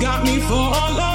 got me for a.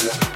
Yeah.